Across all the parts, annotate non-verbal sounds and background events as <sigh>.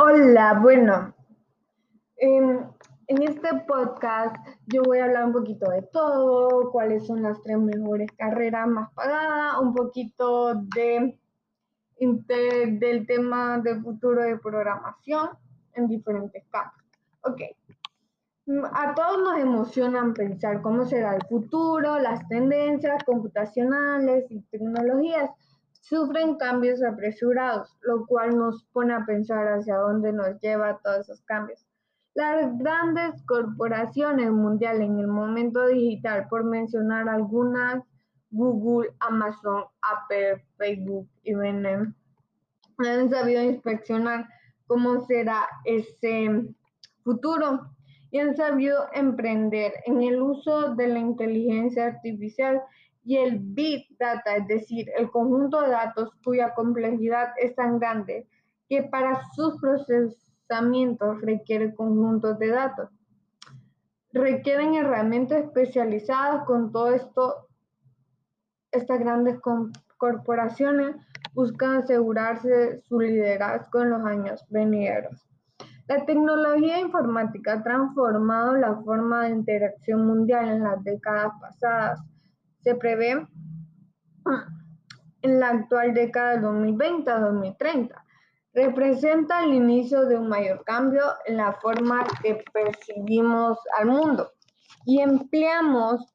Hola, bueno, en, este podcast yo voy a hablar un poquito de todo, cuáles son las tres mejores carreras más pagadas, un poquito de, del tema de futuro de programación en diferentes campos. Ok, a todos nos emocionan pensar cómo será el futuro, las tendencias computacionales y tecnologías sufren cambios apresurados, lo cual nos pone a pensar hacia dónde nos lleva todos esos cambios. Las grandes corporaciones mundiales en el momento digital, por mencionar algunas, Google, Amazon, Apple, Facebook y IBM, han sabido inspeccionar cómo será ese futuro y han sabido emprender en el uso de la inteligencia artificial y el Big Data, es decir, el conjunto de datos cuya complejidad es tan grande que para sus procesamientos requiere conjuntos de datos. Requieren herramientas especializadas con todo esto. Estas grandes corporaciones buscan asegurarse su liderazgo en los años venideros. La tecnología informática ha transformado la forma de interacción mundial en las décadas pasadas. Se prevé en la actual década de 2020 a 2030. Representa el inicio de un mayor cambio en la forma que percibimos al mundo y empleamos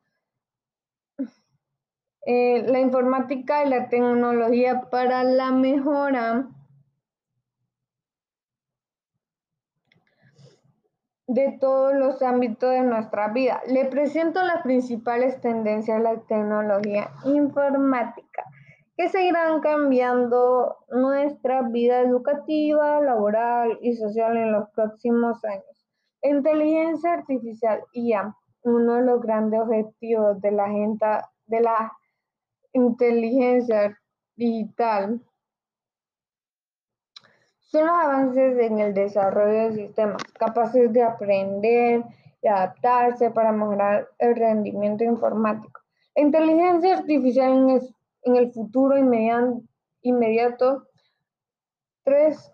eh, la informática y la tecnología para la mejora de todos los ámbitos de nuestra vida. Le presento las principales tendencias de la tecnología informática que seguirán cambiando nuestra vida educativa, laboral y social en los próximos años. Inteligencia artificial, IA, uno de los grandes objetivos de la agenda de la inteligencia digital son los avances en el desarrollo de sistemas capaces de aprender y adaptarse para mejorar el rendimiento informático. Inteligencia artificial en el, futuro inmediato, tres,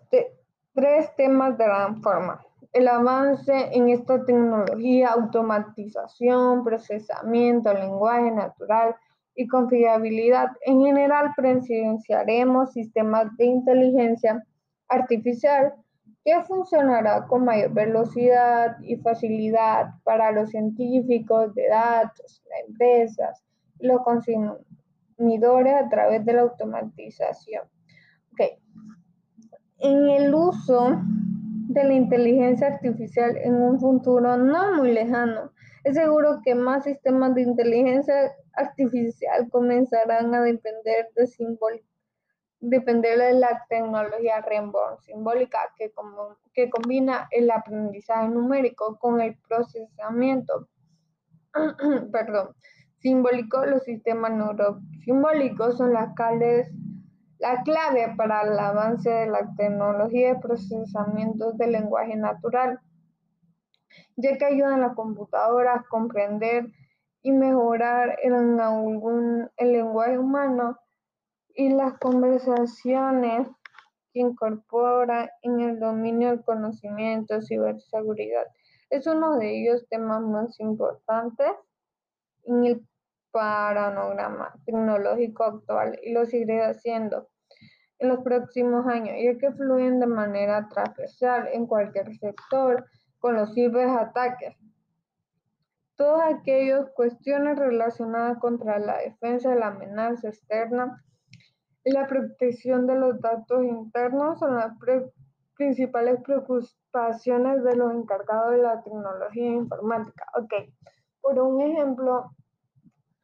tres temas de gran forma. El avance en esta tecnología, automatización, procesamiento, lenguaje natural y confiabilidad. En general, presenciaremos sistemas de inteligencia artificial que funcionará con mayor velocidad y facilidad para los científicos de datos, las empresas los consumidores a través de la automatización. Okay. En el uso de la inteligencia artificial en un futuro no muy lejano, es seguro que más sistemas de inteligencia artificial comenzarán a depender de símbolos depender de la tecnología Rainbow simbólica que, como, que combina el aprendizaje numérico con el procesamiento <clears throat> perdón, simbólico. Los sistemas neurosimbólicos son las la clave para el avance de la tecnología de procesamiento del lenguaje natural, ya que ayudan a las computadoras a comprender y mejorar el lenguaje humano y las conversaciones que incorpora en el dominio del conocimiento, ciberseguridad. Es uno de ellos temas más importantes en el panorama tecnológico actual y lo seguiré haciendo en los próximos años, ya que fluyen de manera transversal en cualquier sector con los ciberataques. Todas aquellas cuestiones relacionadas contra la defensa de la amenaza externa la protección de los datos internos son las principales preocupaciones de los encargados de la tecnología informática. Ok, por un ejemplo,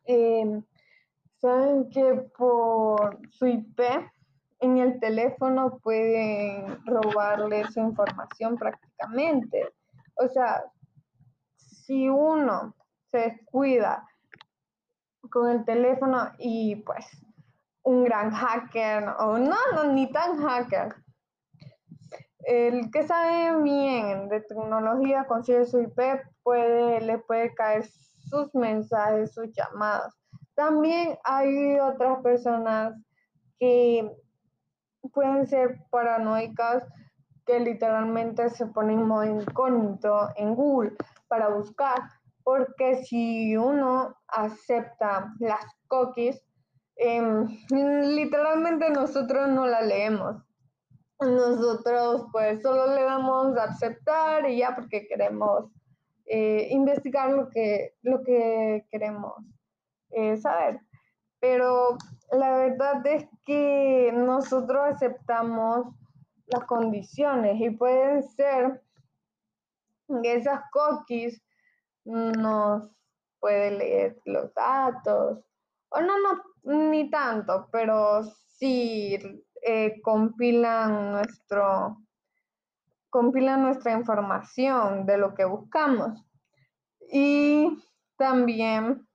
em, saben que por su IP en el teléfono pueden robarle su información prácticamente. O sea, si uno se descuida con el teléfono y pues un gran hacker, o no, no, ni tan hacker. El que sabe bien de tecnología consigue su IP, puede, le puede caer sus mensajes, sus llamadas. También hay otras personas que pueden ser paranoicas que literalmente se pone en modo incógnito en Google para buscar, porque si uno acepta las cookies, em, literalmente nosotros no la leemos. Nosotros pues solo le damos a aceptar y ya porque queremos eh, investigar lo que, lo que queremos eh, saber. Pero la verdad es que nosotros aceptamos las condiciones y pueden ser que esas cookies nos puede leer los datos o no, no, ni tanto, pero sí eh, compilan nuestro compilan nuestra información de lo que buscamos. Y también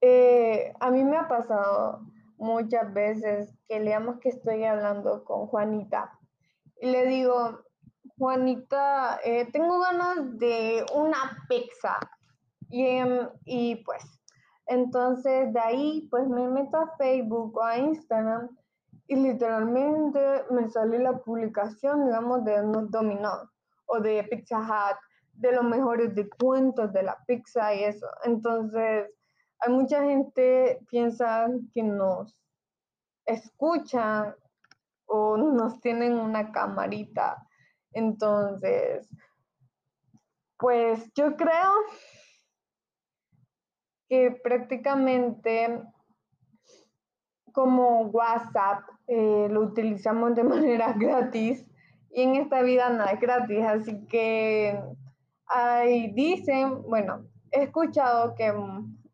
eh, a mí me ha pasado muchas veces que leamos que estoy hablando con Juanita y le digo, Juanita, eh, tengo ganas de una pizza. Y, em, y pues, entonces de ahí pues me meto a Facebook o a Instagram y literalmente me sale la publicación, digamos, de unos dominó o de Pizza Hut, de los mejores descuentos de la pizza y eso. Entonces, hay mucha gente piensa que nos escuchan o nos tienen una camarita. Entonces, pues yo creo que prácticamente como WhatsApp eh, lo utilizamos de <laughs> manera gratis y en esta vida nada es gratis, así que dicen, bueno, he escuchado que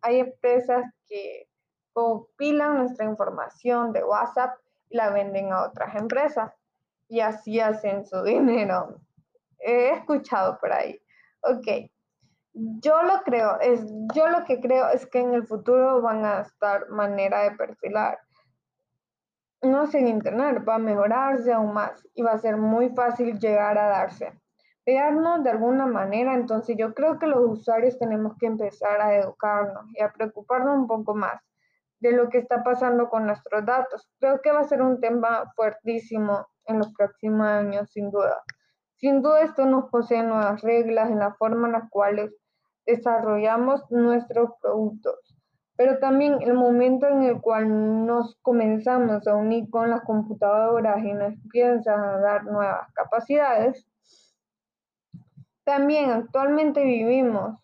hay empresas que compilan nuestra información de WhatsApp y la venden a otras empresas y así hacen su <laughs> dinero. He escuchado por ahí. Ok, yo lo creo, es, yo lo que creo es que en el futuro van a estar manera de perfilar no sé, en Internet va a mejorarse aún más y va a ser muy fácil llegar a darse. Pegarnos de alguna manera, entonces yo creo que los usuarios tenemos que empezar a educarnos y a preocuparnos un poco más de lo que está pasando con nuestros datos. Creo que va a ser un tema fuertísimo en los próximos años, sin duda. Sin duda esto nos posee nuevas reglas en la forma en la cual desarrollamos nuestros productos. Pero también el momento en el cual nos comenzamos a unir con las computadoras y nos empiezan a dar nuevas capacidades, también actualmente vivimos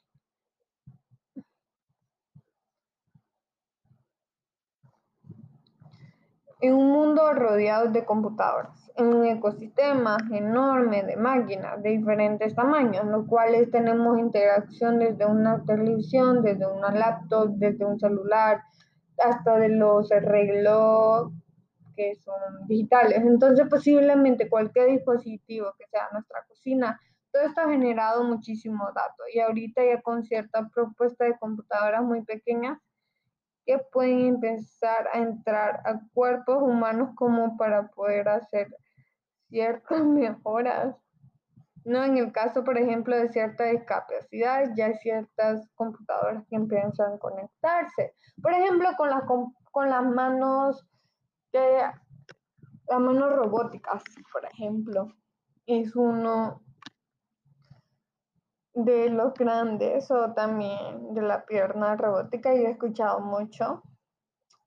en un mundo rodeado de computadoras en un ecosistema enorme de máquinas de diferentes tamaños, en los cuales tenemos interacción desde una televisión, desde una laptop, desde un celular, hasta de los relojes que son digitales. Entonces, posiblemente cualquier dispositivo que sea nuestra cocina, todo esto ha generado muchísimo dato y ahorita ya con cierta propuesta de computadoras muy pequeñas que pueden empezar a entrar a cuerpos humanos como para poder hacer ciertas <laughs> mejoras. No, en el caso, por ejemplo, de cierta discapacidad, ya hay ciertas computadoras que empiezan a conectarse. Por ejemplo, con, las con las manos, que, las manos robóticas, por ejemplo, es uno de los grandes o también de la pierna robótica y he escuchado mucho.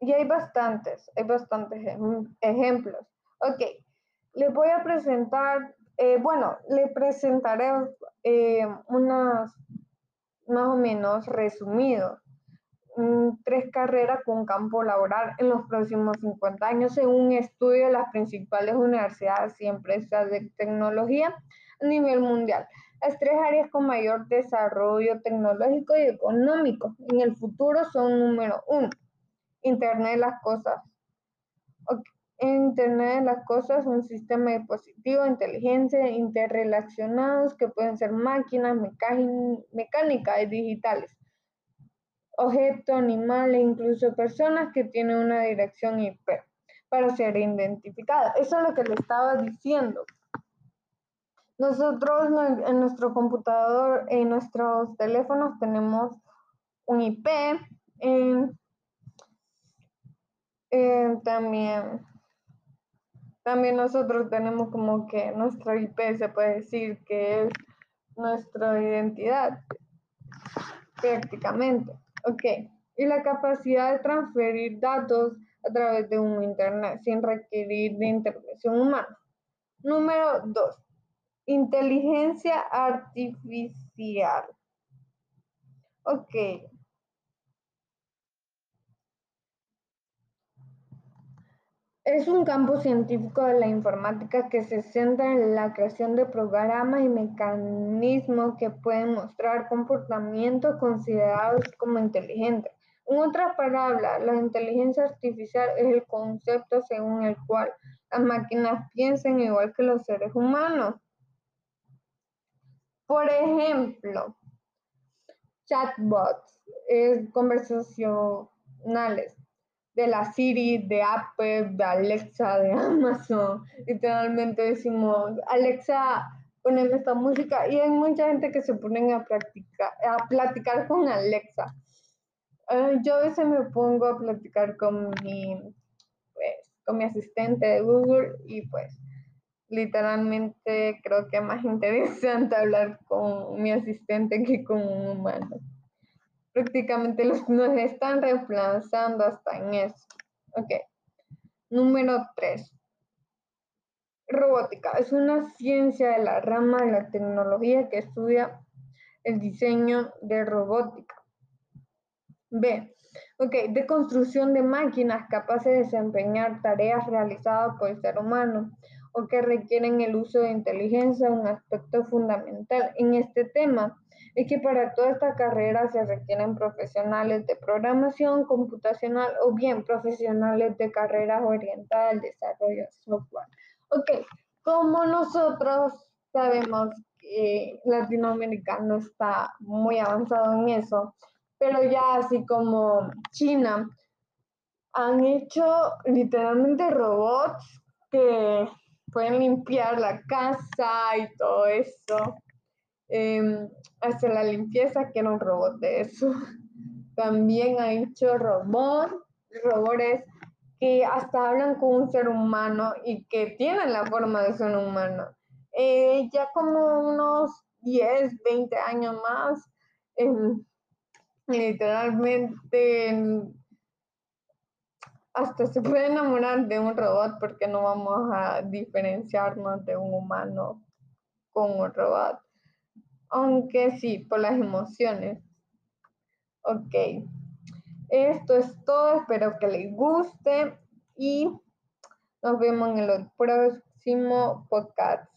Y hay bastantes, hay bastantes ejemplos. Ok, les voy a presentar, eh, bueno, le presentaré eh, más o menos resumido, tres carreras con campo laboral en los próximos 50 años, según un estudio de las principales universidades y empresas de tecnología a nivel mundial. Las tres áreas con mayor desarrollo tecnológico y económico en el futuro son número uno, Internet de las cosas. Internet de las cosas, un sistema de dispositivos, inteligencia, interrelacionados que pueden ser máquinas, mecánicas y digitales, objetos, animales, incluso personas que tienen una dirección IP para ser identificadas. Eso es lo que le estaba diciendo. Nosotros en nuestro computador, en nuestros teléfonos tenemos un IP, también también nosotros tenemos como que nuestro IP se puede decir que es nuestra identidad, prácticamente. Ok, y la capacidad de transferir datos a través de un Internet sin requerir de intervención humana. Número 2. Inteligencia artificial. Ok, Es un campo científico de la informática que se centra en la creación de programas y mecanismos que pueden mostrar comportamientos considerados como inteligentes. En otras palabras, la inteligencia artificial es el concepto según el cual las máquinas piensen igual que los seres humanos. Por ejemplo, chatbots, conversacionales, de la Siri, de Apple, de Alexa, de <laughs> Amazon. Literalmente decimos, Alexa, poneme esta música. Y hay mucha gente que se ponen a, practicar, a platicar con Alexa. Eh, yo a veces me pongo a platicar con mi, pues, con mi asistente de Google y pues literalmente creo que es más <laughs> interesante hablar con mi asistente que con un humano prácticamente los, nos están reemplazando hasta en eso. Ok. Número 3. Robótica. Es una ciencia de la rama de la tecnología que estudia el diseño de robótica. B. Ok, de construcción de máquinas capaces de desempeñar tareas realizadas por el ser humano o que requieren el uso de inteligencia, un aspecto fundamental en este tema es que para toda esta carrera se requieren profesionales de programación computacional o bien profesionales de carreras orientadas al desarrollo de software. Ok, como nosotros sabemos que Latinoamérica no está muy avanzado en eso, pero ya así como China, han hecho literalmente robots que pueden limpiar la casa y todo eso. Eh, hacer la limpieza, que era un robot de eso. <laughs> También ha hecho robots, robots que hasta hablan con un ser humano y que tienen la forma de ser humano. Eh, ya como unos 10, 20 años más, literalmente hasta se puede enamorar de un robot porque no vamos a diferenciarnos de un humano con un robot aunque sí, por las emociones. Ok, esto es todo, espero que les guste y nos vemos en el próximo podcast.